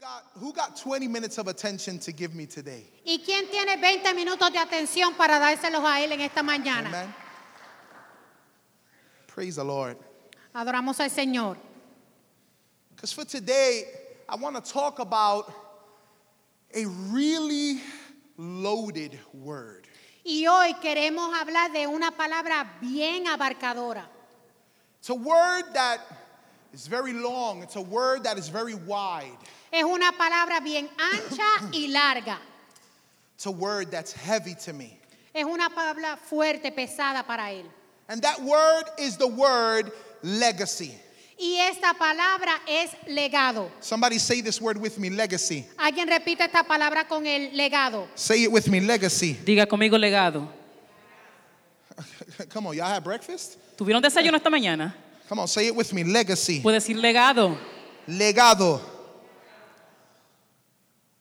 got, who got 20 minutes of attention to give me today? ¿Y quién tiene 20 minutos de atención para dárselos a él en esta mañana? Amen. Praise the Lord. Adoramos al Señor. Because for today, I want to talk about a really loaded word. Y hoy queremos hablar de una palabra bien abarcadora. It's a word that is very long, it's a word that is very wide, Es una palabra bien ancha y larga. it's a word that's heavy to me. Es una palabra fuerte, pesada para él. And that word is the word legacy. Y esta palabra es legado. Somebody say this word with me legacy. Alguien repite esta palabra con el legado. Say it with me legacy. Diga conmigo legado. Come on, y'all had breakfast? ¿Tuvieron desayuno esta mañana? Come on, say it with me legacy. Puede decir legado. Legado.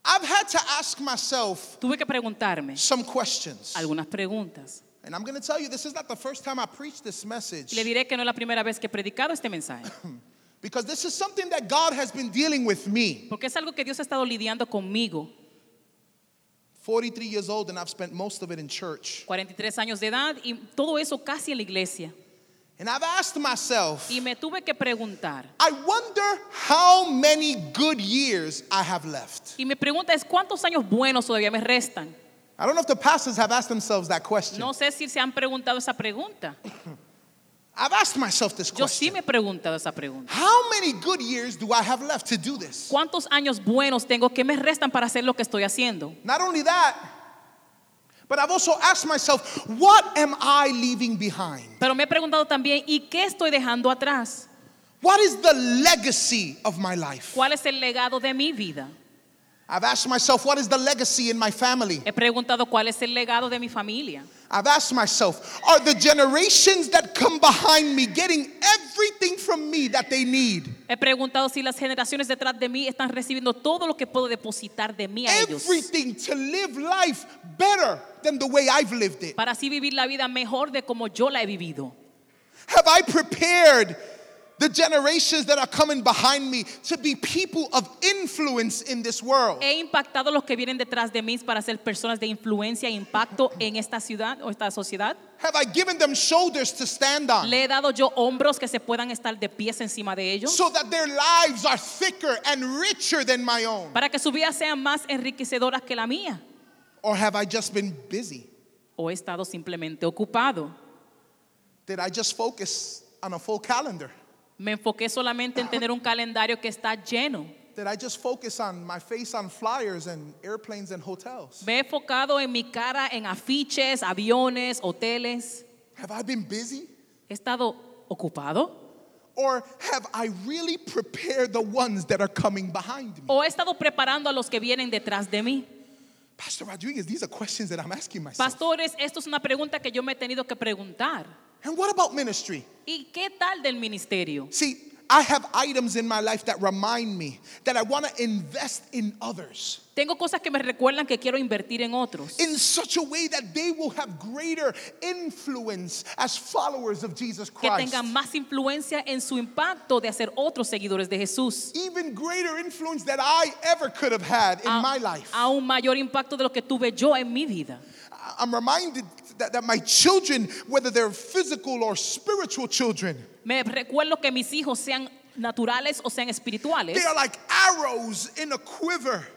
I've had to ask myself Tuve que preguntarme some questions. algunas preguntas. And I'm going to tell you, this is not the first time I preached this message. Y le diré que no es la primera vez que he predicado este mensaje. Because this is something that God has been dealing with me. Porque es algo que Dios ha estado lidiando conmigo. 43 years old, and I've spent most of it in church. 43 años de edad y todo eso casi en la iglesia. And I've asked myself, Y me tuve que preguntar. I wonder how many good years I have left. Y mi pregunta es, ¿cuántos años buenos todavía me restan? I don't know if the pastors have asked themselves that question. No sé si se han preguntado esa pregunta. I've asked myself this Yo sí question. me he preguntado esa pregunta. How many good years do I have left to do this? ¿Cuántos años buenos tengo que me restan para hacer lo que estoy haciendo? Not only that, but I've also asked myself, what am I leaving behind? Pero me he preguntado también, ¿y qué estoy dejando atrás? What is the legacy of my life? ¿Cuál es el legado de mi vida? I've asked myself, what is the legacy in my family? He preguntado cuál es el legado de mi familia. I've asked myself, are the generations that come behind me getting everything from me that they need? He preguntado si las generaciones detrás de mí están recibiendo todo lo que puedo depositar de mí a ellos. Everything to live life better than the way I've lived it. Para así vivir la vida mejor de como yo la he vivido. Have I prepared the generations that are coming behind me to be people of influence in this world? He impactado los que vienen detrás de mí para ser personas de influencia e impacto en esta ciudad o esta sociedad. Have I given them shoulders to stand on Le he dado yo hombros que se puedan estar de pies encima de ellos so that their lives are thicker and richer than my own? para que sus vidas sean más enriquecedoras que la mía. Or have I just been busy? O he estado simplemente ocupado. Did I just focus on a full calendar? Me enfoqué solamente en tener un calendario que está lleno. I just focus on my face on flyers and airplanes and hotels? Me he enfocado en mi cara en afiches, aviones, hoteles. Have I been busy? He estado ocupado. Or have I really prepared the ones that are coming behind me? O he estado preparando a los que vienen detrás de mí. Pastor Rodriguez, these are questions that I'm asking myself. Pastores, esto es una pregunta que yo me he tenido que preguntar. And what about ministry? ¿Y qué tal del ministerio? See, I have items in my life that remind me that I want to invest in others Tengo cosas que me recuerdan que quiero invertir en otros. in such a way that they will have greater influence as followers of Jesus Que Christ. tengan más influencia en su impacto de hacer otros seguidores de Jesús. Even greater influence that I ever could have had in A- my life. Aún mayor impacto de lo que tuve yo en mi vida. I'm reminded that, that my children, whether they're physical or spiritual children, Me recuerdo que mis hijos sean naturales o sean espirituales. they are like arrows in a quiver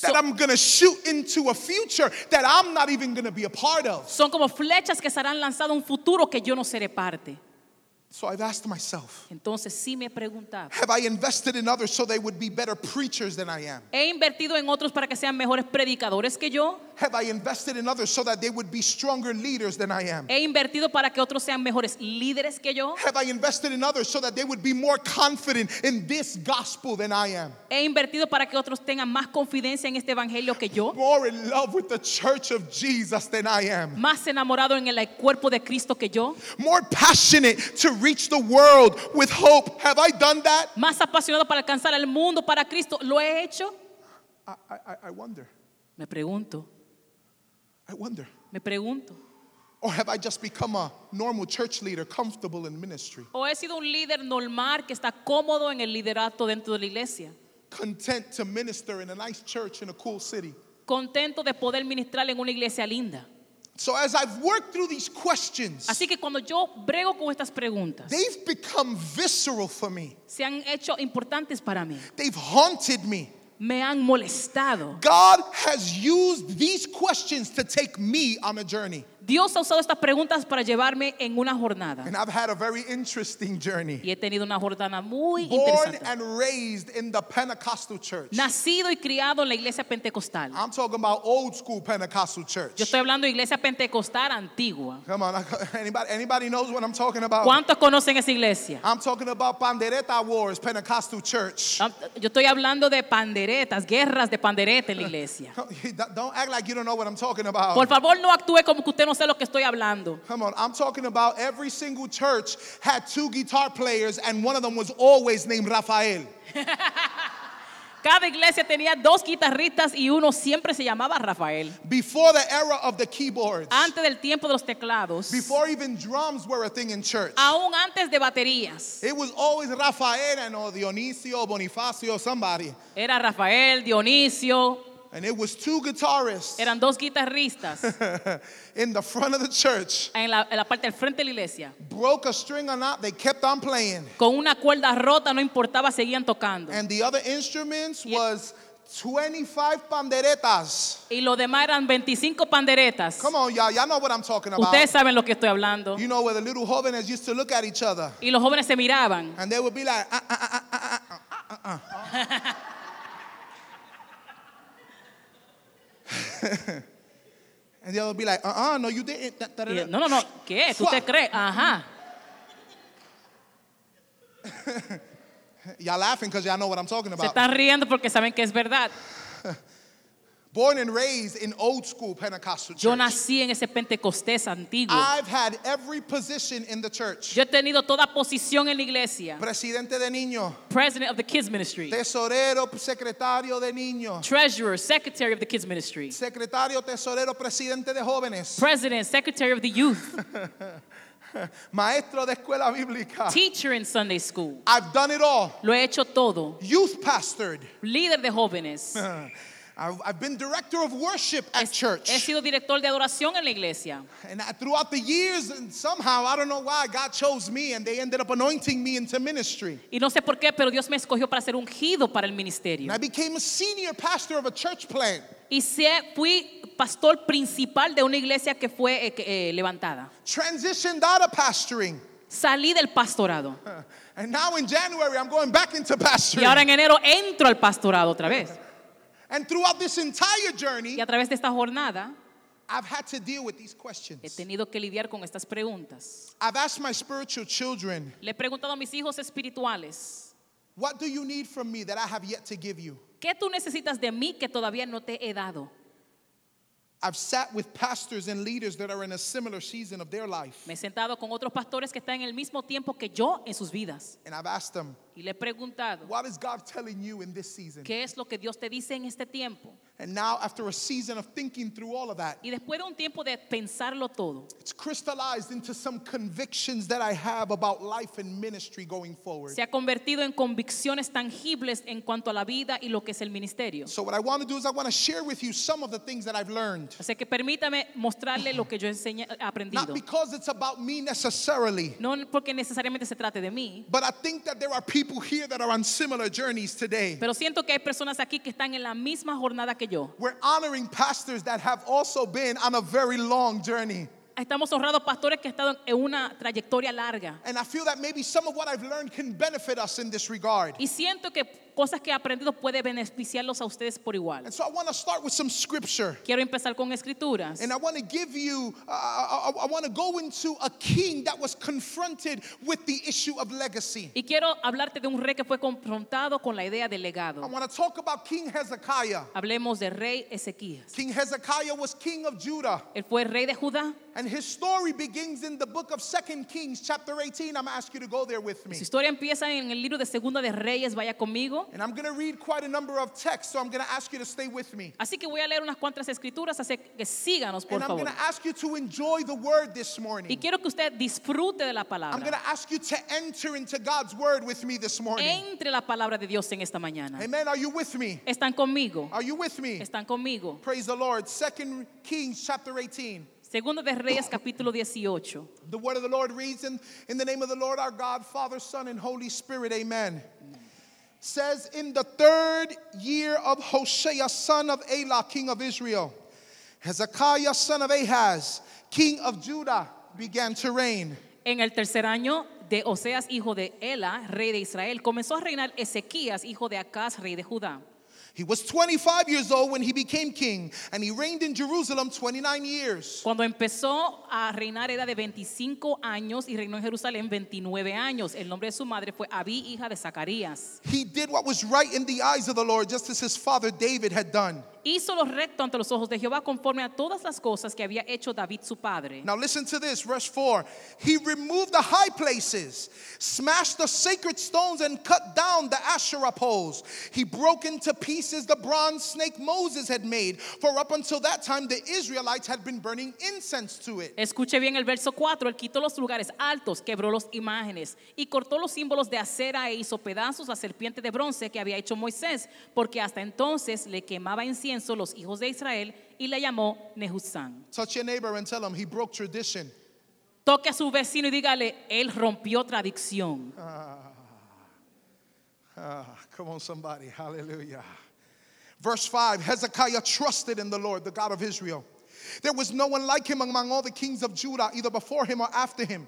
that So- I'm gonna shoot into a future that I'm not even gonna be a part of. Son como flechas que serán lanzadas a un futuro que yo no seré parte. So I've asked myself, Entonces sí me he preguntado. have I invested in others so they would be better preachers than I am? ¿He invertido en otros para que sean mejores predicadores que yo? Have I invested in others so that they would be stronger leaders than I am? ¿He invertido para que otros sean mejores líderes que yo? Have I invested in others so that they would be more confident in this gospel than I am? ¿He invertido para que otros tengan más confidencia en este evangelio que yo? More in love with the church of Jesus than I am? ¿Más enamorado en el cuerpo de Cristo que yo? More passionate to reach the world with hope? Have I done that? ¿Más apasionado para alcanzar al mundo para Cristo? ¿Lo he hecho? I, I, I wonder. Me pregunto, I wonder. me pregunto. Or have I just become a normal church leader, comfortable in ministry? ¿O he sido un líder normal que está cómodo en el liderato dentro de la iglesia? content to minister in a nice church in a cool city. Contento de poder ministrar en una iglesia linda. So as I've worked through these questions, Así que cuando yo brego con estas preguntas, they've become visceral for me. se han hecho importantes para mí. They've haunted me. Me han molestado. God has used these questions to take me on a journey. Dios ha usado estas preguntas para llevarme en una jornada. And I've had a very interesting journey. Y he tenido una jornada muy Born interesante. and raised in the Pentecostal church. Nacido y criado en la iglesia pentecostal. I'm talking about old school Pentecostal church. Yo estoy hablando de iglesia pentecostal antigua. Come on, anybody, anybody knows what I'm talking about? ¿Cuántos conocen esa iglesia? I'm talking about Pandereta Wars, Pentecostal church. Yo estoy hablando de panderetas, guerras de pandereta en la iglesia. Don't act like you don't know what I'm talking about. Por favor, no actúe como que usted no sé lo que estoy hablando. Come on, I'm talking about every single church had two guitar players, and one of them was always named Rafael. Cada iglesia tenía dos guitarristas y uno siempre se llamaba Rafael. Before the era of the keyboards, Antes del tiempo de los teclados, before even drums were a thing in church, aún antes de baterías, it was always Rafael and or Dionisio, Bonifacio, somebody. era Rafael, Dionisio, And it was two guitarists Eran dos guitarristas in the front of the church. en la, en la parte del frente de la iglesia. Broke a string or not, they kept on playing. Con una cuerda rota, no importaba, seguían tocando. And the other instruments Y- was 25 panderetas. Y lo demás eran 25 panderetas. Come on, y'all. Y'all know what I'm talking about. Ustedes saben lo que estoy hablando. You know where the little jóvenes used to look at each other. Y los jóvenes se miraban. And they would be like, "Ah, ah, ah, ah, ah, ah, ah, ah, ah, ah. and the other be like, uh uh, no, you didn't. Da, da, da, Y, no, no, no. ¿Qué? ¿Tú te crees? Ajá. Y'all laughing because y'all know what I'm talking Se about. están riendo porque saben que es verdad. Born and raised in old school Pentecostal Yo church. nací en ese Pentecostés antiguo. I've had every position in the church. Yo he tenido toda posición en la iglesia. Presidente de niños, President of the Kids Ministry. tesorero, secretario de niños, Treasurer, Secretary of the Kids Ministry. secretario, tesorero, presidente de jóvenes, President, Secretary of the Youth. maestro de escuela bíblica. Teacher in Sunday School. I've done it all. Lo he hecho todo. Youth pastored. Líder de jóvenes. I've been director of worship at He church. sido director de adoración en la iglesia. And throughout the years, and somehow, I don't know why, God chose me and they ended up anointing me into ministry. Y no sé por qué, pero Dios me escogió para ser ungido para el ministerio. And I became a senior pastor of a church plant. Y fui pastor principal de una iglesia que fue eh, eh, levantada. Transitioned out of pastoring. Salí del pastorado. And now in January, I'm going back into Y pastoring. ahora en enero entro al pastorado otra vez. And throughout this entire journey, Y a través de esta jornada I've had to deal with these he questions. tenido que lidiar con estas preguntas. I've asked my spiritual children, Le he preguntado a mis hijos espirituales, What do you need from me that I have yet to give you? ¿qué tú necesitas de mí que todavía no te he dado? I've sat with pastors and leaders that are in a similar season of their life. Me he sentado con otros pastores que están en el mismo tiempo que yo en sus vidas. And I've asked them, Y le he preguntado, What is God telling you in this season? ¿qué es lo que Dios te dice en este tiempo? And now, after a season of thinking through all of that, Y después de un tiempo de pensarlo todo, it's crystallized into some convictions that I have about life and ministry going forward. se ha convertido en convicciones tangibles en cuanto a la vida y lo que es el ministerio. So, what I want to do is, I want to share with you some of the things that I've learned. Así que permítame mostrarle lo que yo he aprendido. Not because it's about me necessarily, No porque necesariamente se trate de mí, but I think that there are people here that are on similar journeys today. pero siento que hay personas aquí que están en la misma jornada que yo. We're honoring pastors that have also been on a very long journey. Estamos honrados pastores que han estado en una trayectoria larga. And I feel that maybe some of what I've learned can benefit us in this regard. Y siento que cosas que he aprendido puede beneficiarlos a ustedes por igual. And so I want to start with some scripture. Quiero empezar con escrituras. And I want to give you, uh, I, I- I want to go into a king that was confronted with the issue of legacy. Y quiero hablarte de un rey que fue confrontado con la idea de I legado. want to talk about King Hezekiah. Hablemos del rey Ezequías. King Hezekiah was king of Judah. Él fue rey de Judá. And his story begins in the book of Second Kings, chapter 18. I'm going to ask you to go there with me. Su historia empieza en el libro de Segunda de Reyes. Vaya conmigo. And I'm going to read quite a number of texts, so I'm going to ask you to stay with me. Así que voy a leer unas cuantas escrituras, así que síganos, por And I'm going to ask you to enjoy the word this morning. Y quiero que usted disfrute de la palabra. I'm going to ask you to enter into God's word with me this morning. Entre la palabra de Dios en esta mañana. Amen. Are you with me? ¿Están conmigo? Are you with me? ¿Están conmigo? Praise the Lord. Second Kings chapter 18. Segundo de Reyes capítulo 18. The word of the Lord reads in, in the name of the Lord our God, Father, Son, and Holy Spirit. Amen. Says, in the third year of Hoshea, son of Elah, king of Israel, Hezekiah, son of Ahaz, king of Judah, began to reign. En el tercer año de Oseas, hijo de Ela, rey de Israel, comenzó a reinar Ezequías, hijo de Acaz, rey de Judá. He was 25 years old when he became king, and he reigned in Jerusalem 29 years. Cuando empezó a reinar era de 25 años y reinó en Jerusalén 29 años. El nombre de su madre fue Abí, hija de Zacarías. He did what was right in the eyes of the Lord, just as his father David had done. Hizo lo recto ante los ojos de Jehová conforme a todas las cosas que había hecho David su padre. Now listen to this, verse 4. He removed the high places, smashed the sacred stones, and cut down the Asherah poles. He broke into pieces the bronze snake Moses had made, for up until that time the Israelites had been burning incense to it. Escuche bien el verso 4. Él quitó los lugares altos, quebró las imágenes y cortó los símbolos de acera e hizo pedazos la serpiente de bronce que había hecho Moisés, porque hasta entonces le quemaba incienso los hijos de Israel y le llamó Nehusán. Touch your neighbor and tell him he broke tradition. Toque a su vecino y dígale, él rompió tradición. Ah, come on, somebody. Hallelujah. Verse 5 Hezekiah trusted in the Lord, the God of Israel. There was no one like him among all the kings of Judah, either before him or after him.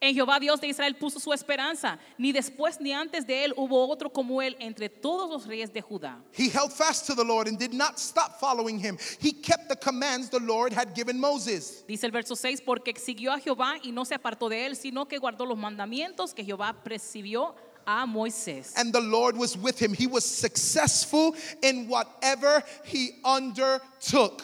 En Jehová Dios de Israel puso su esperanza. Ni después ni antes de él hubo otro como él entre todos los reyes de Judá. He held fast to the Lord and did not stop following him. He kept the commands the Lord had given Moses. Dice el verso 6, porque siguió a Jehová y no se apartó de él, sino que guardó los mandamientos que Jehová precibió a Moisés. And the Lord was with him. He was successful in whatever he undertook.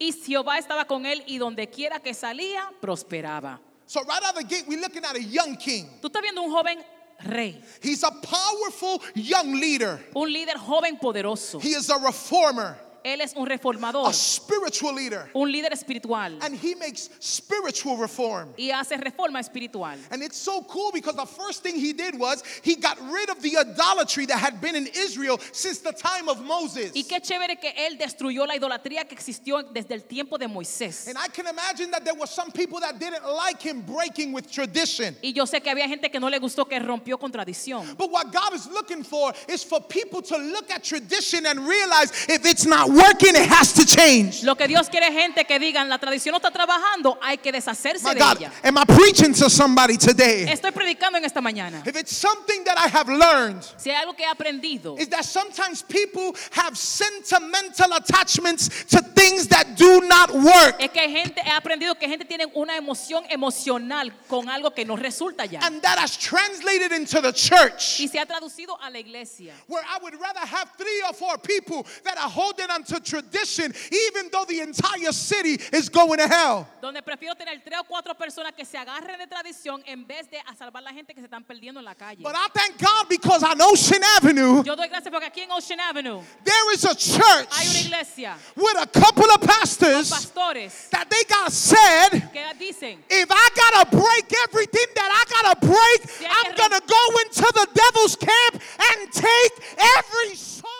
Y Jehová estaba con él y donde quiera que salía, prosperaba. So, right out of the gate, we're looking at a young king. Tú estás viendo un joven rey, He's a powerful young leader, un líder joven poderoso. he is a reformer, Él es un reformador, a spiritual leader, un líder espiritual and he makes spiritual reform. y hace reforma espiritual. And it's so cool because the first thing he did was he got rid of the idolatry that had been in Israel since the time of Moses. Y qué chévere que él destruyó la idolatría que existió desde el tiempo de Moisés. And I can imagine that there were some people that didn't like him breaking with tradition. Y yo sé que había gente que no le gustó que rompió con tradición. But what God is looking for is for people to look at tradition and realize if it's not working, it has to change. Lo que Dios quiere es gente que digan, la tradición no está trabajando, hay que deshacerse My de God, ella. am I preaching to somebody today? Estoy predicando en esta mañana. If it's something that I have learned, Si hay algo que he aprendido, is that sometimes people have sentimental attachments to things that do not work. es que hay gente, he aprendido que gente tiene una emoción emocional con algo que no resulta ya. And that has translated into the church. Y se ha traducido a la iglesia. Where I would rather have three or four people that are holding onto tradition, even though the entire city is going to hell. Donde prefiero tener tres o cuatro personas que se agarren de tradición en vez de a salvar la gente que se están perdiendo en la calle. But I thank God because on Ocean Avenue, Yo doy gracias porque aquí en Ocean Avenue there is a hay una church iglesia, with a couple of pastors pastores that they got said, que dicen, if I gotta break everything that I gotta break, Si I'm gonna go into the devil's camp and take every soul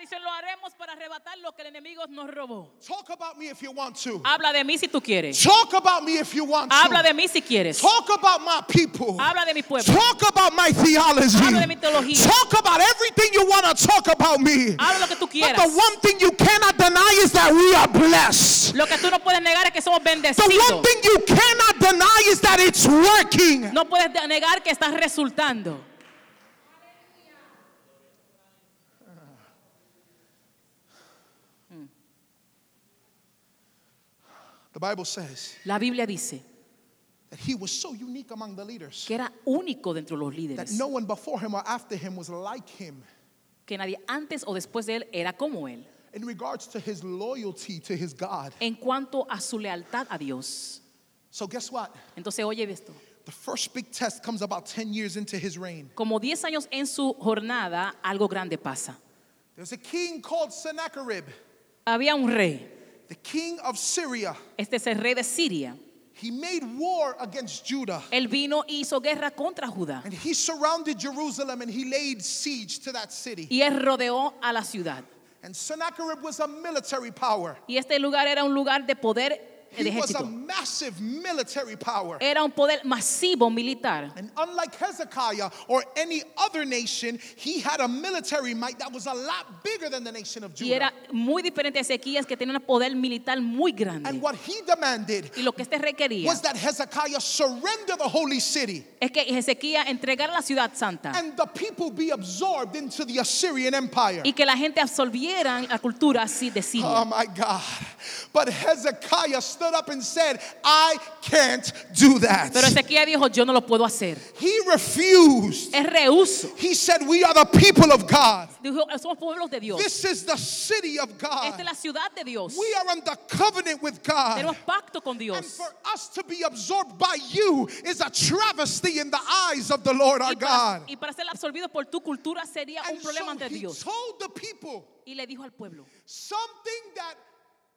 tradición, lo haremos para arrebatar lo que el enemigo nos robó. Talk about me if you want to. Habla de mí si tú quieres. Talk about me if you want Habla to. de mí si quieres. Talk about my people. Habla de mi pueblo. Talk about my theology. Habla de mi teología. Talk about everything you want to talk about me. Habla lo que tú But quieras. the one thing you cannot deny is that we are blessed. Lo que tú no puedes negar es que somos The one bendecidos. thing you cannot deny is that it's working. No puedes negar que estás resultando. The Bible says La Biblia dice that he was so unique among the leaders que era único dentro de los that líderes. no one before him or after him was like him Que nadie antes o después de él era como él. in regards to his loyalty to his God. En cuanto a su lealtad a Dios. So, guess what? Entonces, oye esto. the first big test comes about 10 years into his reign. Como 10 años en su jornada, algo grande pasa. There's a king called Sennacherib, Había un rey, the king of Syria. este es el rey de Siria. He made war against Judah. Él vino y hizo guerra contra Judá. And he surrounded Jerusalem and he laid siege to that city. Y él rodeó a la ciudad. And Sennacherib was a military power. Y este lugar era un lugar de poder de He was a ejército. massive military power. Era un poder masivo militar. And unlike Hezekiah or any other nation, he had a military might that was a lot bigger than the nation of Y Judah. era muy diferente a Ezequías que tenía un poder militar muy And grande. what he demanded Y lo que este requería was that Hezekiah surrender the holy city es que Ezequías entregara la ciudad santa and the people be absorbed into the Assyrian Empire. y que la gente absorbiera la cultura así de Oh my God. But Hezekiah stood up and said, I can't do that. Pero Ezequías dijo, yo no lo puedo hacer. He refused. Es rehuso. He said, We are the people of God. Dijo, somos pueblos de Dios. This is the city of God. Esta es la ciudad de Dios. We are under covenant with God. Tenemos pacto con And for us to be absorbed by you is a travesty in the eyes of the Lord our Y para, God. y para ser absorbido por tu cultura sería un And problema so ante he Dios. told the people Y le dijo al pueblo, something that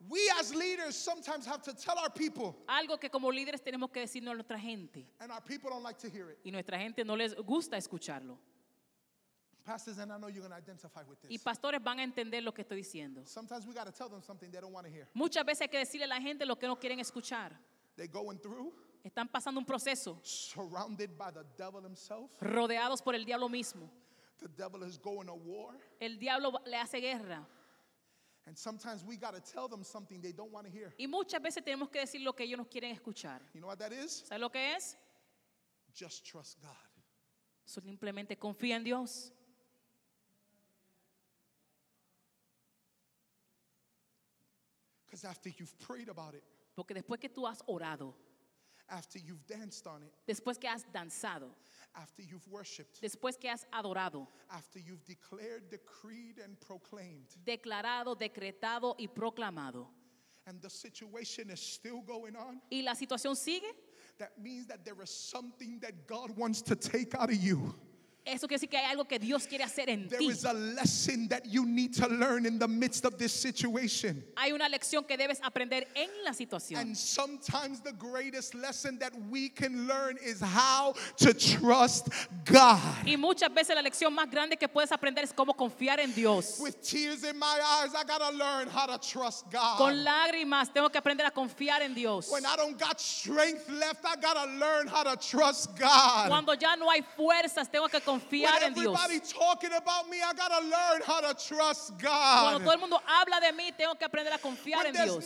we as leaders sometimes have to tell our people, algo que como líderes tenemos que decirnos a nuestra gente. and our people don't like to hear it. Y nuestra gente no les gusta escucharlo. Pastors, and I know you're going to identify with Y this. pastores van a entender lo que estoy diciendo. Sometimes we got to tell them something they don't want to hear. Muchas veces hay que decirle a la gente lo que no quieren escuchar. They're going through, Están pasando un proceso, surrounded by the devil himself. rodeados por el diablo mismo. The devil is going to war. El diablo le hace guerra. And sometimes we got to tell them something they don't want to hear. Y muchas veces tenemos que decir lo que ellos no quieren escuchar. You know what that is? ¿Sabes lo que es? Just trust God. Simplemente confía en Dios. Because after you've prayed about it, Porque después que tú has orado, after you've danced on it, después que has danzado, after you've worshiped, después que has adorado, after you've declared, decreed, and proclaimed, declarado, decretado y proclamado, and the situation is still going on, y la situación sigue, that means that there is something that God wants to take out of you. Eso quiere decir que hay algo que Dios quiere hacer en There ti. is a lesson that you need to learn in the midst of this situation. Hay una lección que debes aprender en la situación. And sometimes the greatest lesson that we can learn is how to trust God. Y muchas veces la lección más grande que puedes aprender es cómo confiar en Dios. With tears in my eyes, I gotta learn how to trust God. Con lágrimas tengo que aprender a confiar en Dios. When I don't got strength left, I gotta learn how to trust God. Cuando ya no hay fuerzas, tengo que when confiar en Dios. everybody talking about me, I gotta learn how to trust Cuando todo God. el mundo habla de mí, tengo que aprender a confiar en Dios.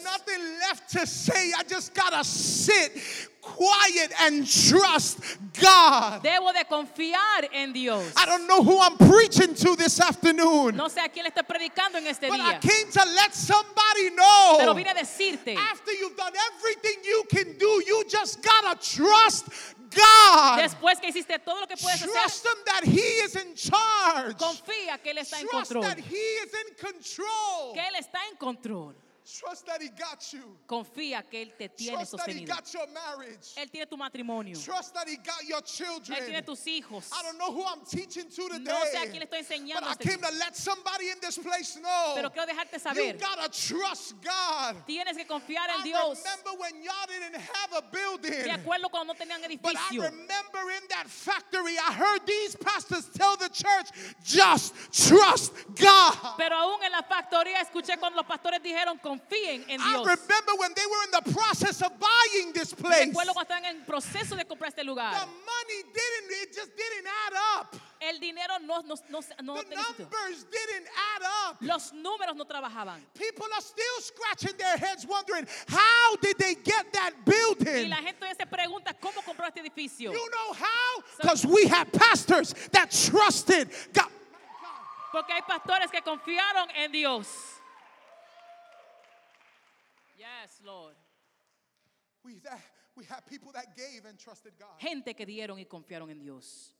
I quiet and trust God. Debo de confiar en Dios. I don't know who I'm preaching to this afternoon, No sé a quién le estoy predicando en este but I día, came to let somebody pero know. vine a decirte, After you've done everything you can do, you just gotta trust God. después que hiciste todo lo que puedes hacer, Trust Him that He is in charge. confía que Él está en Trust control. that He is in control. Que Él está en control. Trust that He got you. Confía que Él te tiene Trust that He sostenido. got your marriage. Él tiene tu matrimonio. Trust that He got your Él children. tiene tus hijos. I don't know who I'm teaching to today. No sé a quién le estoy enseñando But I este came to let somebody in this place know. Pero quiero dejarte you saber, gotta trust God. tienes que confiar en I Dios. remember when y'all didn't have a building. De acuerdo cuando no tenían But I edificio. remember in that factory, I heard these pastors tell the church, just trust God. Pero aún en la factoría escuché cuando los pastores dijeron confíen en I Dios. remember when they were in the process of buying this place. Recuerdo cuando estaban en proceso de comprar este The lugar. money didn't, it just didn't add up. El dinero no, no, no, no The numbers didn't add up. Los números no trabajaban. People are still scratching their heads wondering, how did they get that Y building? la gente se pregunta cómo compró este edificio. You know how? Because we had pastors that trusted God. Porque hay pastores que confiaron en Dios. Yes, Lord. We, that, we had people that gave and trusted God. Gente que dieron y confiaron en Dios.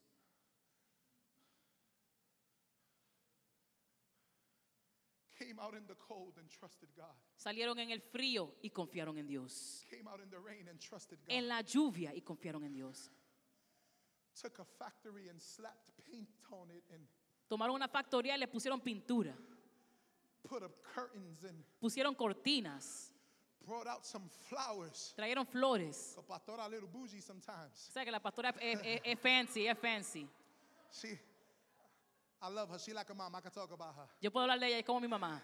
Came out in the cold and trusted God. Salieron en el frío y confiaron en Dios. Came out in the rain and trusted God. En la lluvia y confiaron en Dios. took a factory and slapped paint on it and Tomaron una factoría y le pusieron pintura, put up curtains and pusieron cortinas, brought out some flowers. trajeron flores. So pastora a little bougie sometimes. O sea que la pastora es, es- es fancy, es fancy. She, I love her. She like a mom. I can talk about her. Yo puedo hablar de ella es como mi mamá.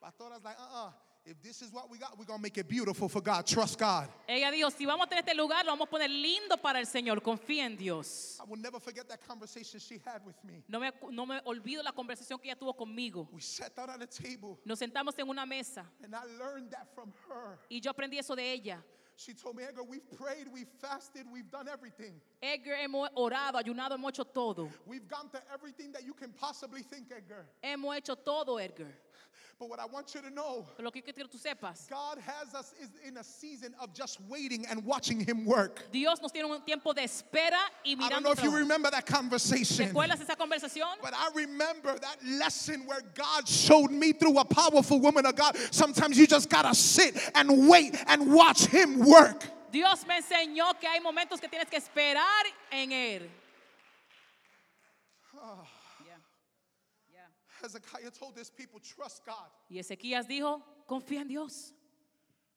Pastora's like, uh-uh. If this is what we got, we're gonna make it beautiful for God. Trust God. Ella dijo, si vamos a tener este lugar, lo vamos a poner lindo para el Señor. Confía en Dios. I will never forget that conversation she had with me. No me, no me olvido la conversación que ella tuvo conmigo. We sat down at a table Nos sentamos en una mesa and I learned that from her. y yo aprendí eso de ella. She told me, Edgar, we've prayed, we've fasted, we've done everything. Edgar, hemos orado, ayunado, hemos hecho todo. We've gone to everything that you can possibly think, Edgar. Hemos hecho todo, Edgar. But what I want you to know, Pero lo que quiero que tú sepas, God has us is in a season of just waiting and watching Him work. Dios nos tiene un tiempo de espera y I don't know if you remember that conversation. ¿Recuerdas esa conversación? But I remember that lesson where God showed me through a powerful woman of God. Sometimes you just gotta sit and wait and watch Him work. Dios me enseñó que hay momentos que tienes que esperar en Él. Ya. Hezekiah told his people, trust God, Y Ezequías dijo, confía en Dios,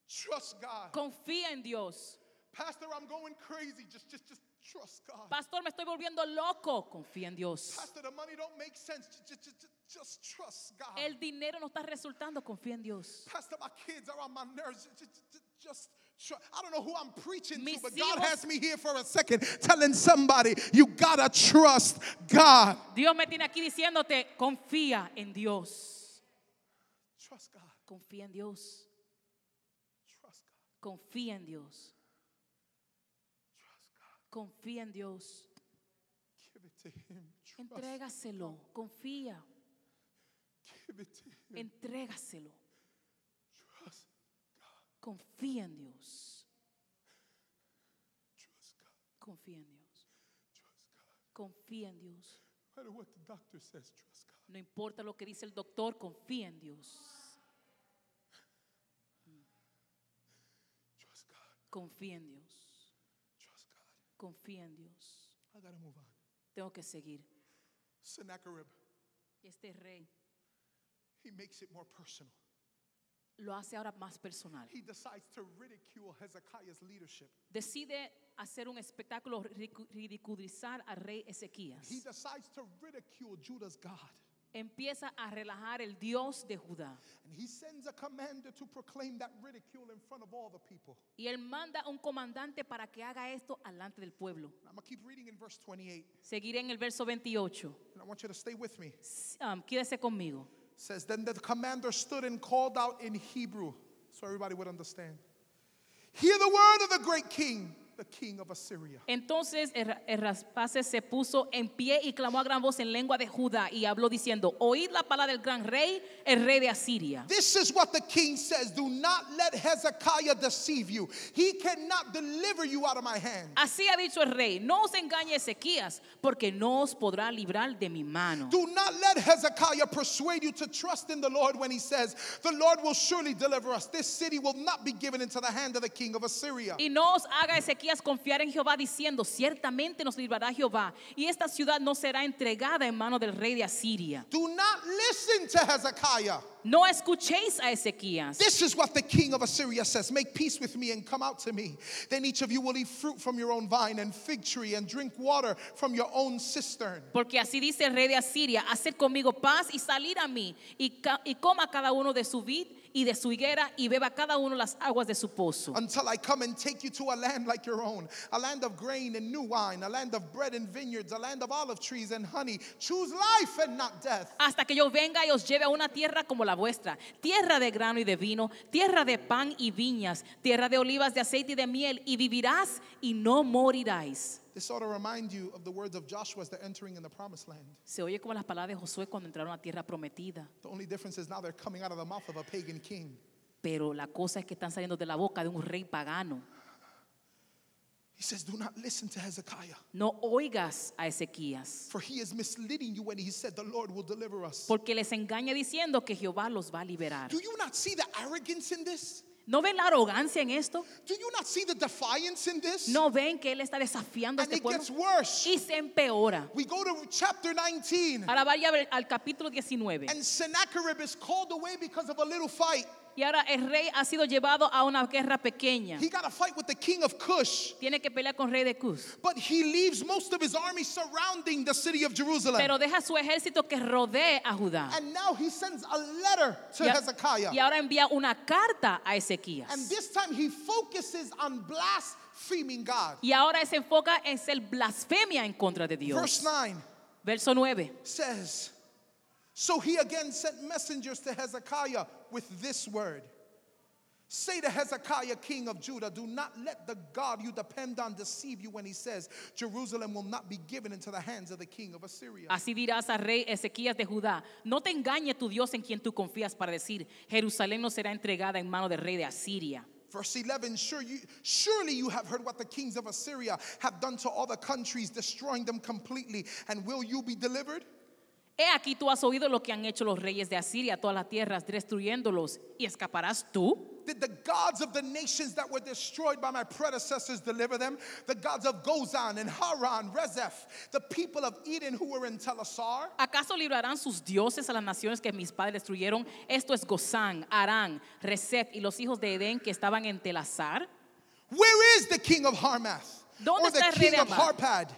trust God. confía en Dios. Pastor, I'm going crazy. Just, just, just trust God. Pastor, me estoy volviendo loco, confía en Dios. Pastor, the money don't make sense. Just, just, just, trust God. El dinero no está resultando, confía en Dios. Pastor, my kids are on my nerves. Just, just, just I don't know who I'm preaching Mis to, but God has me here for a second telling somebody, you gotta trust God. Dios me tiene aquí diciéndote, confía en Dios. Trust God. Confía en Dios. Trust God. Confía en Dios. Trust God. Confía en Dios. Give it to Him. Trust. Entrégaselo. Confía. Give it to Him. Entrégaselo. Confía en Dios. Confía en Dios. Confía en Dios. No importa lo que dice el doctor, confía en Dios. Confía en Dios. Confía en Dios. Tengo que seguir. Sennacherib, Este rey he makes it more personal. Lo hace ahora más personal. He decides to ridicule Hezekiah's leadership. Decide hacer un espectáculo ridicu- ridiculizar al rey He Ezequías. decides to ridicule Judah's God. Empieza a relajar el Dios de Judá. And he sends a commander to proclaim that ridicule in front of all the people. Y él manda a un comandante para que haga esto delante del pueblo. And I'm gonna keep reading in verse 28. Seguiré en el verso 28. And I want you to stay with me. Um, quédese conmigo. Says, Then the commander stood and called out in Hebrew, so everybody would understand. Hear the word of the great king, the king of Assyria. Entonces el, ra- el raspase se puso en pie y clamó a gran voz en lengua de Judá y habló diciendo, oíd la palabra del gran rey, el rey de Asiria. This is what the king says Do not let Hezekiah deceive you. He cannot deliver you out of my hand. Así ha dicho el rey, no os engañe Ezequías, porque no os podrá librar de mi mano. Do not let Hezekiah persuade you to trust in the Lord when he says, The Lord will surely deliver us. This city will not be given into the hand of the king of Assyria. Y no os haga Ezequías confiar en Jehová diciendo, ciertamente nos librará Jehová, y esta ciudad no será entregada en mano del rey de Asiria. Do not listen to Hezekiah. No escuchéis a Ezequías. This is what the king of Assyria says Make peace with me and come out to me. Then each of you will eat fruit from your own vine and fig tree and drink water from your own cistern. Porque así dice el rey de Asiria, haced conmigo paz y salir a mí, y, y coma cada uno de su vid y de su higuera, y beba cada uno las aguas de su pozo. Until I come and take you to a land like your own, a land of grain and new wine, a land of bread and vineyards, a land of olive trees and honey. Choose life and not death. Hasta que yo venga y os lleve a una tierra como la vuestra, tierra de grano y de vino, tierra de pan y viñas, tierra de olivas, de aceite y de miel, y vivirás y no moriráis. This ought to remind you of the words of Joshua as they're entering in the promised land. Se oye como las palabras de Josué cuando entraron a tierra prometida. The only difference is now they're coming out of the mouth of a pagan king. Pero la cosa es que están saliendo de la boca de un rey pagano. He says, Do not listen to Hezekiah, No oigas a Ezequías, for he is misleading you when he said, The Lord will deliver us. porque les engaña diciendo que Jehová los va a liberar. Do you not see the arrogance in this? ¿No ven la arrogancia en esto? Do you not see the defiance in this? ¿No ven que él está desafiando a And este it pueblo? gets worse. Y se empeora. We go to chapter 19, Ahora vaya al capítulo 19. and Sennacherib is called away because of a little fight. Y ahora el rey ha sido llevado a una guerra pequeña. He got a fight with the king of Cush, Tiene que pelear con rey de Cus. but he leaves most of his army surrounding the city of Jerusalem. Pero deja su ejército que rodee a Judá. And now he sends a letter to Y, Hezekiah. y ahora envía una carta a And Ezequías. this time he focuses on blaspheming God. Y ahora se enfoca en ser blasfemia en contra de Verse Dios. 9 Verso 9. says, So he again sent messengers to Hezekiah with this word Say to Hezekiah, king of Judah, do not let the God you depend on deceive you when he says, Jerusalem will not be given into the hands of the king of Assyria. Así dirás al rey Ezequías de Judá, no te engañe tu Dios en quien tú confías para decir, Jerusalén no será entregada en mano del rey de Asiria. Verse 11 sure you, Surely you have heard what the kings of Assyria have done to all the countries, destroying them completely. And will you be delivered? He aquí tú has oído lo que han hecho los reyes de Asiria a todas las tierras, destruyéndolos, y escaparás tú. Did the gods of the nations that were destroyed by my predecessors deliver them? The gods of Gozan and Haran, Rezeph, the people of Eden who were in Telassar? ¿Acaso librarán sus dioses a las naciones que mis padres destruyeron? Esto es Gozán, Arán, Resef y los hijos de Edén que estaban en Telazar. Where is the king of Harmath? ¿Dónde or the está el rey king de of Arpad? Harpad?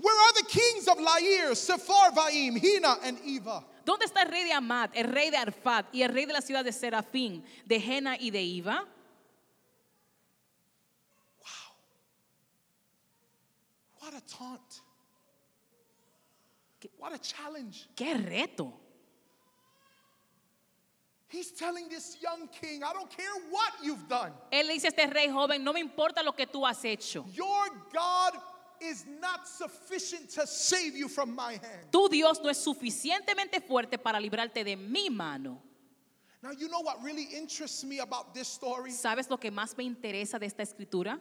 Where are the kings of Lair, Sepharvaim, Hena, and Eva? ¿Dónde está el rey de Amat, el rey de Arfad y el rey de la ciudad de Serafín, de Jena y de Iva? What a taunt. What a challenge. ¡Qué reto! He's telling this young king, I don't care what you've done. Él dice a este rey joven, no me importa lo que tú has hecho. Your God is not sufficient to save you from my hand. Tu Dios no es suficientemente fuerte para librarte de mi mano. Now, you know what really interests me about this story? ¿Sabes lo que más me interesa de esta escritura?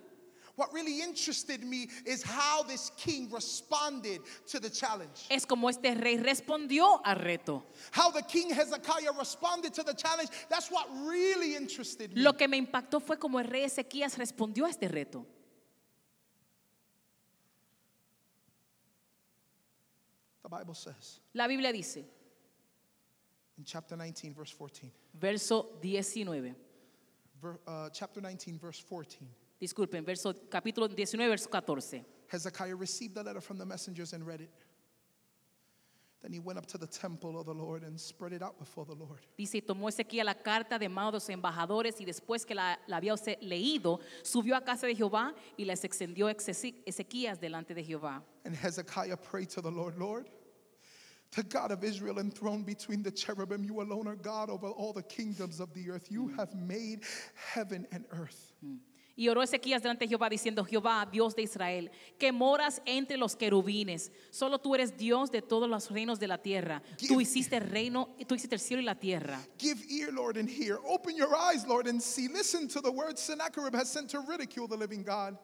What really interested me is how this king responded to the challenge. Es como este rey respondió al reto. How the king Hezekiah responded to the challenge. That's what really interested me. Lo que me impactó fue como el rey Ezequías respondió a este reto. The Bible says La Biblia dice, in chapter 19, verse 14. verso 19. Ver, uh, chapter 19, verse 14. Disculpen, verso capítulo 19, verso 14. Hezekiah received the letter from the messengers and read it. Then he went up to the temple of the Lord and spread it out before the Lord. Dice, tomó Ezequiel la carta de los embajadores y después que la, la había leído, subió a casa de Jehová y les extendió Ezequías delante de Jehová. And Hezekiah prayed to the Lord, Lord, the God of Israel enthroned between the cherubim, you alone are God over all the kingdoms of the earth. You have made heaven and earth. Mm. Y oró Ezequías delante de Jehová diciendo, Jehová, Dios de Israel, que moras entre los querubines, solo tú eres Dios de todos los reinos de la tierra. Tú Give- hiciste el reino, tú hiciste el cielo y la tierra. Give ear, Lord, and hear. Open your eyes, Lord, and see. Listen to the words Sennacherib has sent to ridicule the living God.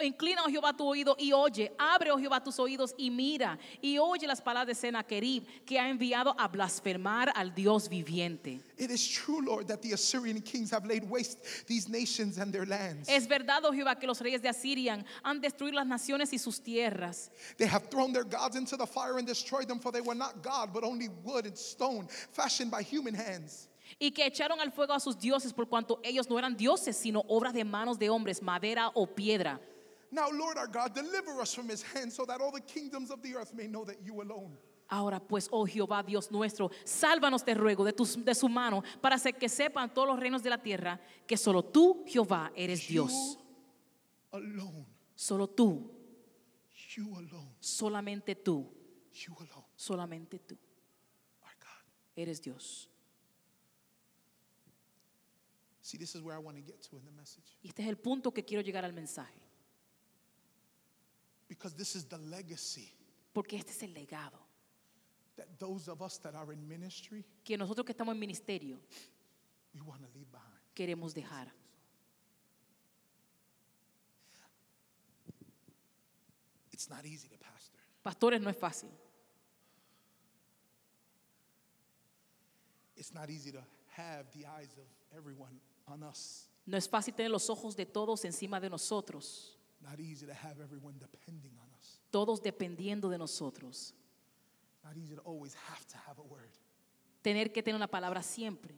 Inclina, oh Jehová, tu oído y oye. Abre, oh Jehová, tus oídos y mira. Y oye las palabras de Sennacherib, que ha enviado a blasfemar al Dios viviente. It is true, Lord, that the Assyrian kings have laid waste these nations and their lands. Es verdad, oh Jehová, que los reyes de Asiria han destruido las naciones y sus tierras. They have thrown their gods into the fire and destroyed them, for they were not God, but only wood and stone, fashioned by human hands. Y que echaron al fuego a sus dioses por cuanto ellos no eran dioses, sino obras de manos de hombres, madera o piedra. Now, Lord our God, deliver us from his hand so that all the kingdoms of the earth may know that you alone Ahora pues, oh Jehová Dios nuestro, sálvanos te ruego de, tus- de su mano, para hacer que sepan todos los reinos de la tierra que solo tú, Jehová, eres Dios. You alone. Solo tú, You alone. solamente tú, You alone. solamente tú Our God. eres Dios. See, this is where I want to get to in the message. Y este es el punto que quiero llegar al mensaje, Because this is the legacy porque este es el legado that those of us that are in ministry, que nosotros que estamos en ministerio we want to leave behind. queremos dejar. It's not easy to pastor. Pastores no es fácil. It's not easy to have the eyes of everyone on us. No es fácil tener los ojos de todos encima de nosotros, Not easy to have everyone depending on us. todos dependiendo de nosotros. Not easy to always have to have a word. Tener que tener una palabra siempre,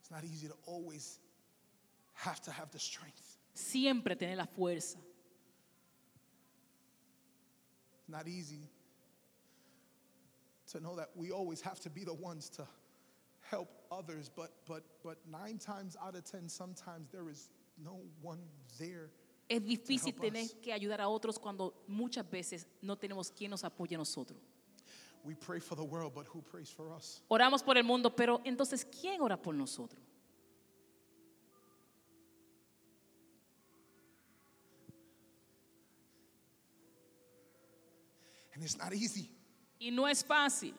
It's not easy to always have to have the strength. siempre tener la fuerza. It's not easy to know that we always have to be the ones to help others, but but but nine times out of ten, sometimes there is no one there. Es difícil tener que ayudar a otros cuando muchas veces no tenemos quien nos apoye a nosotros. We pray for the world, but who prays for us? Oramos por el mundo, pero entonces, ¿quién ora por nosotros? And it's not easy. Y no es fácil.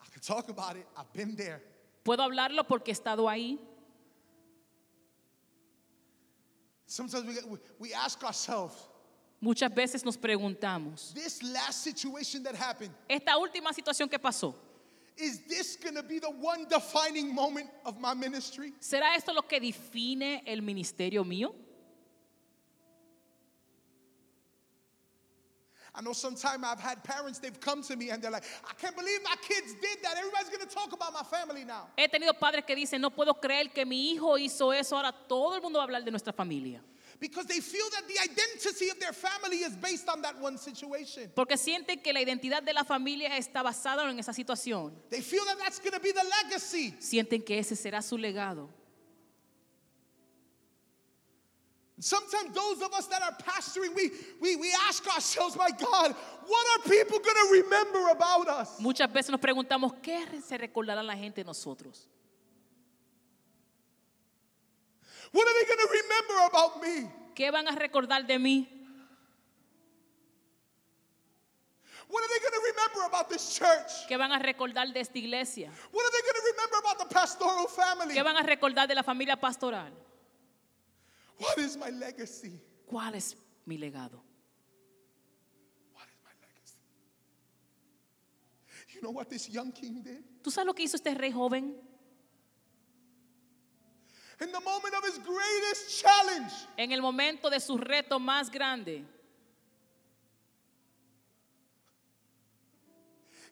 I can talk about it. I've been there. Puedo hablarlo porque he estado ahí. Sometimes we, we ask ourselves, Muchas veces nos preguntamos, this last situation that happened, esta última situación que pasó, is this going to be the one defining moment of my ministry? ¿será esto lo que define el ministerio mío? I know sometime I've had parents, they've come to me and they're like, I can't believe my kids did that. Everybody's going to talk about my family now. He tenido padres que dicen, no puedo creer que mi hijo hizo eso, ahora todo el mundo va a hablar de nuestra familia. Because they feel that the identity of their family is based on that one situation. Porque sienten que la identidad de la familia está basada en esa situación. They feel that that's going to be the legacy. Sienten que ese será su legado. Sometimes those of us that are pastoring, we, we, we ask ourselves, my God, what are people going to remember about us? Muchas veces nos preguntamos, ¿qué se recordará la gente de nosotros? What are they going to remember about me? ¿Qué van a recordar de mí? What are they going to remember about this church? ¿Qué van a recordar de esta iglesia? What are they going to remember about the pastoral family? ¿Qué van a recordar de la familia pastoral? What is my legacy? ¿Cuál es mi legado? What is my legacy? You know what this young king did? ¿Tú sabes lo que hizo este rey joven? In the moment of his greatest challenge, En el momento de su reto más grande,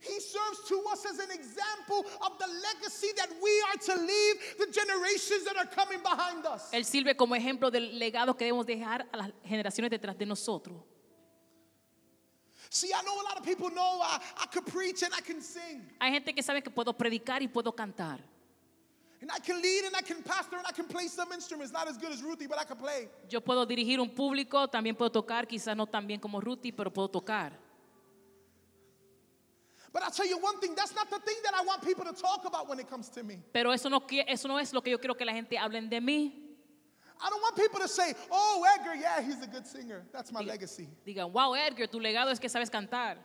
he serves to us as an example of the legacy that we are to leave the generations that are coming behind us. él sirve como ejemplo del legado que debemos dejar a las generaciones detrás de nosotros. See, I know a lot of people know I, I could preach and I can sing, Hay gente que sabe que puedo predicar y puedo cantar. and I can lead and I can pastor and I can play some instruments. Not as good as Ruthie, but I can play. Yo puedo dirigir un público, también puedo tocar, quizás no tan bien como Ruthie, pero puedo tocar. Pero eso no, eso no es lo que yo quiero que la gente hablen de mí. I don't want people to say, oh, Edgar, yeah, he's a good singer. That's my legacy. Digan, wow, Edgar, tu legado es que sabes cantar.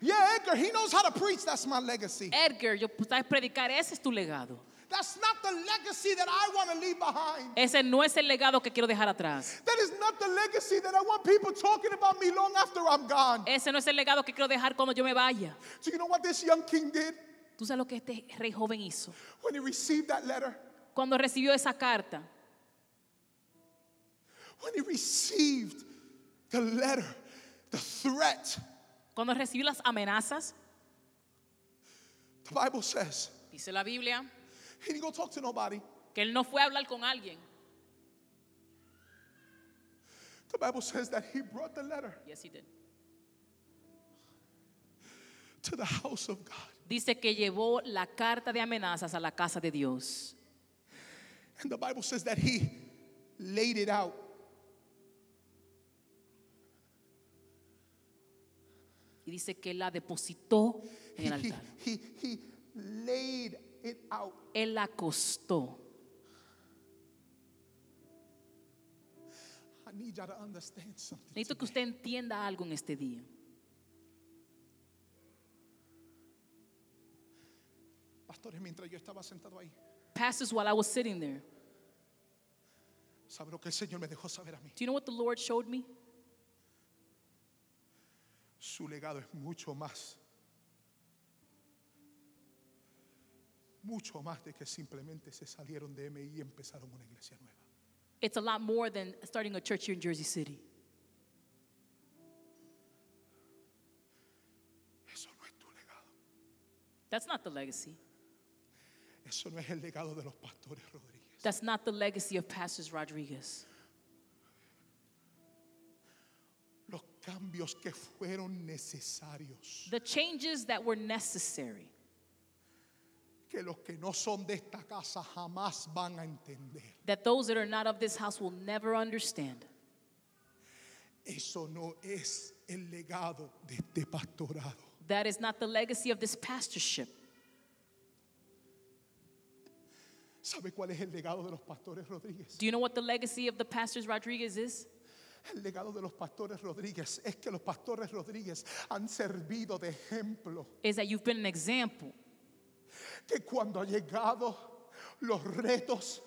Yeah, Edgar, he knows how to preach. That's my legacy. Edgar, yo pues, sabes predicar, ese es tu legado. That's not the legacy that I want to leave behind. Ese no es el legado que quiero dejar atrás. That is not the legacy that I want people talking about me long after I'm gone. Ese no es el legado que quiero dejar cuando yo me vaya. So, you know what this young king did? ¿Tú sabes lo que este rey joven hizo? When he received that letter, Cuando recibió esa carta, when he received the letter, the threat, cuando recibió las amenazas, the Bible says dice la Biblia, he didn't go talk to nobody. que él no fue a hablar con alguien. The Bible says that he brought the letter Yes, he did. to the house of God. Dice que llevó la carta de amenazas a la casa de Dios. And the Bible says that he laid it out. Y dice que la depositó en He, el he, altar. he, he laid it out. Él la acostó. I need y'all to understand something. Necesito que usted entienda algo en este día. Pastores, mientras yo estaba sentado ahí, Pastors, while I was sitting there, ¿sabe lo que el Señor me dejó saber a mí? do you know what the Lord showed me? Su legado es mucho más. Mucho más de que simplemente se salieron de MI y empezaron una iglesia nueva. It's a lot more than starting a church here in Jersey City. Eso no es tu legado. That's not the legacy. Eso no es el legado de los pastores Rodríguez. That's not the legacy of Pastors Rodriguez. Los cambios que fueron necesarios. The changes that were necessary, Que los que no son de esta casa jamás van a entender. that those that are not of this house will never understand. Eso no es el legado de este pastorado. That is not the legacy of this pastorship. ¿Sabe cuál es el legado de los pastores Rodríguez? Do you know what the legacy of the Pastors Rodriguez is? El legado de los pastores Rodríguez es que los pastores Rodríguez han servido de ejemplo. Is that you've been an example. Que cuando han llegado los retos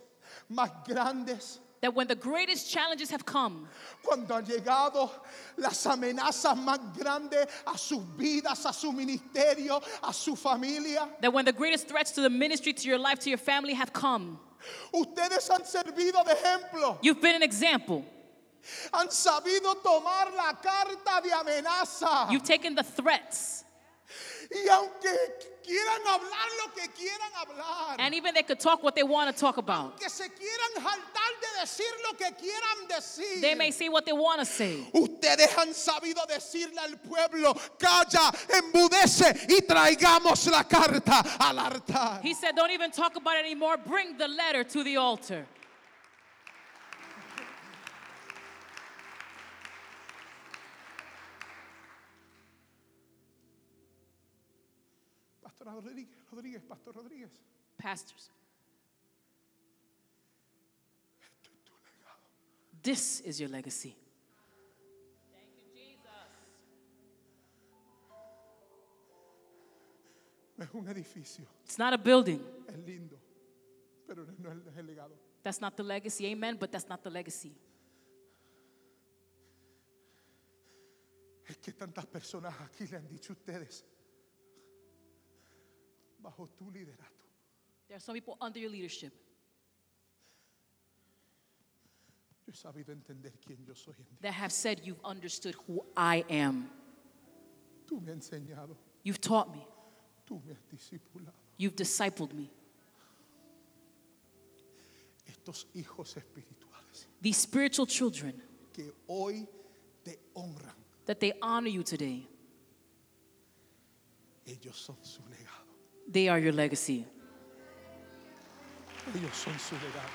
más grandes, That when the greatest challenges have come, cuando han llegado las amenazas más grandes a sus vidas, a su ministerio, a su familia, that when the greatest threats to the ministry, to your life, to your family have come, ustedes han servido de ejemplo. you've been an example. Han sabido tomar la carta de amenaza. You've taken the threats, Y aunque quieran hablar lo que quieran hablar, and even they could talk what they want to talk about. que se quieran jaltar de decir lo que quieran decir. They may say what they want to say. Ustedes han sabido decirle al pueblo, calla, embudece y traigamos la carta al altar. He said, Don't even talk about it anymore. Bring the letter to the altar. Pastor Rodríguez, Rodríguez, Pastor Rodríguez. Pastors, Esto es tu this is your legacy. Es un edificio, It's not a building. es lindo, pero no es el legado. That's not the legacy. Amen. But that's not the legacy. Es que tantas personas aquí le han dicho ustedes, bajo tu liderato, There are some people under your leadership. yo he sabido entender quién yo soy en that have said you've understood who I am. Tú me has enseñado, You've taught me. tú me has discipulado. You've discipled me. Estos hijos espirituales These spiritual children que hoy te honran, that they honor you today, ellos son su legado. They are your legacy. Ellos son su legado.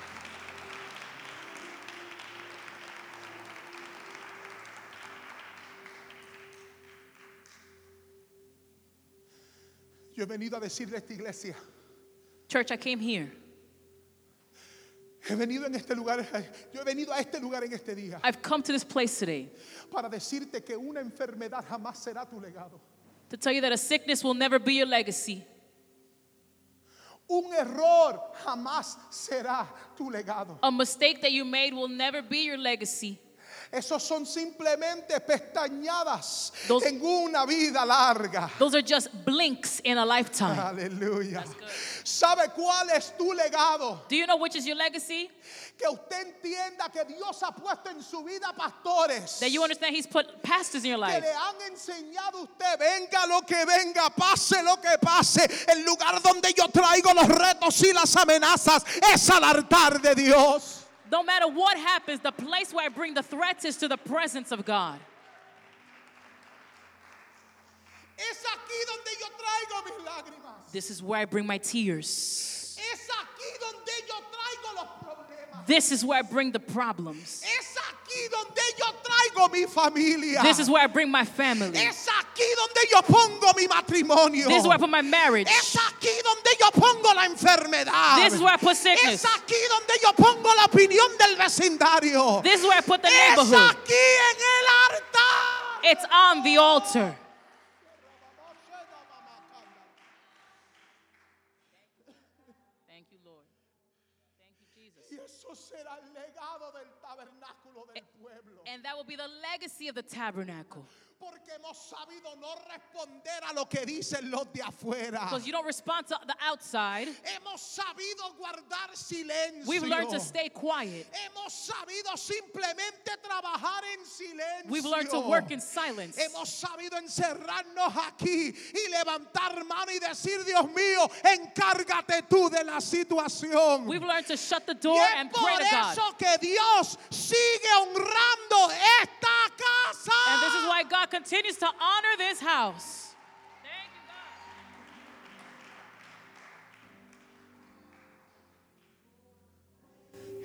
Yo he venido a decirle a esta iglesia, Church, I came here. he venido en este lugar, yo he venido a este lugar en este día I've come to this place today para decirte que una enfermedad jamás será tu legado. to tell you that a sickness will never be your legacy. Un error jamás será tu legado. A mistake that you made will never be your legacy. Esos son simplemente pestañadas Those- en una vida larga. Those are just blinks in a lifetime. Aleluya. ¿Sabe cuál es tu legado? Do you know which is your legacy? Que usted entienda que Dios ha puesto en su vida pastores That you understand He's put pastors in your que life le han enseñado usted, venga lo que venga, pase lo que pase, el lugar donde yo traigo los retos y las amenazas es al altar de Dios. No matter what happens, the place where I bring the threats is to the presence of God. Es aquí donde yo traigo mis lágrimas. This is where I bring my tears. Es aquí donde yo traigo los problemas. This is where I bring the problems. Es traigo mi familia. This is where I bring my family. Es aquí donde yo pongo mi matrimonio. This is where I put my marriage. Es aquí donde yo pongo la enfermedad. This is where I put sickness. Es aquí donde yo pongo la opinión del vecindario. This is where I put the es neighborhood. aquí en el altar. It's on the altar. And that will be the legacy of the tabernacle. Porque hemos sabido no responder a lo que dicen los de afuera. Because you don't respond to the outside. Hemos sabido guardar silencio. We've learned to stay quiet. Hemos sabido simplemente trabajar en silencio. We've learned to work in silence. Hemos sabido encerrarnos aquí y levantar mano y decir, Dios mío, encárgate tú de la situación. We've learned to shut the Y door es and por pray to God. eso que Dios sigue honrando esta casa. And this is why God continues to honor this house. Thank you,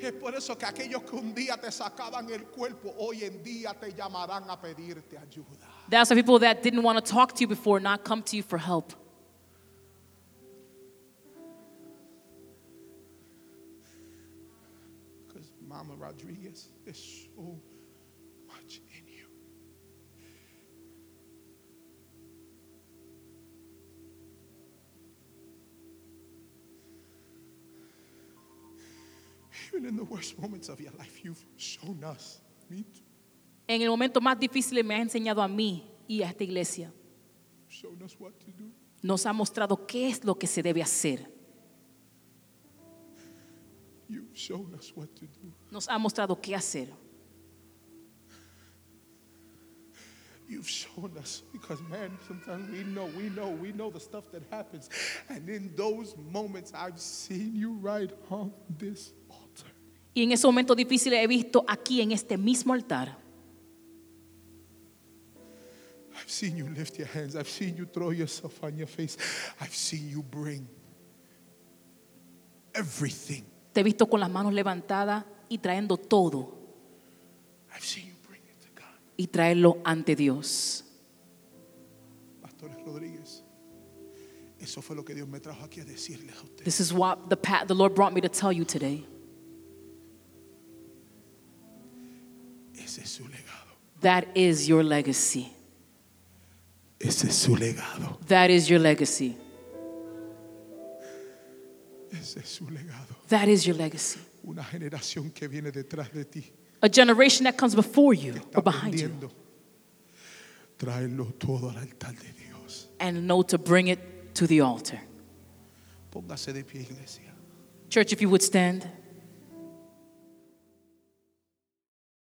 God. Es por eso que aquellos que un día te sacaban el cuerpo, hoy en día te llamarán a pedirte ayuda. That's why people that didn't want to talk to you before not come to you for help. Because Mama Rodriguez Even in the worst moments of your life, you've shown us. Me too. En el momento más difícil me ha enseñado a mí y a esta iglesia. Shown us what to do. Nos ha mostrado qué es lo que se debe hacer. You've shown us what to do. Nos ha mostrado qué hacer. You've shown us because, man, sometimes we know, we know, we know the stuff that happens. And in those moments, I've seen you right on this. Y en ese momento difícil he visto aquí en este mismo altar. I've seen you lift your hands. I've seen you throw yourself on your face. I've seen you bring everything. Te he visto con las manos levantadas y trayendo todo I've seen you bring it to God. y traerlo ante Dios. Pastores Rodríguez, eso fue lo que Dios me trajo aquí a decirles a ustedes. This is what the, the Lord brought me to tell you today. Ese es su legado. That is your legacy. Ese es su legado. That is your legacy. Ese es su legado. That is your legacy. Una generación que viene detrás de ti. A generation that comes before you or behind you. Traerlo todo al altar de Dios. and know to bring it to the altar. Póngase de pie, iglesia. Church, if you would stand.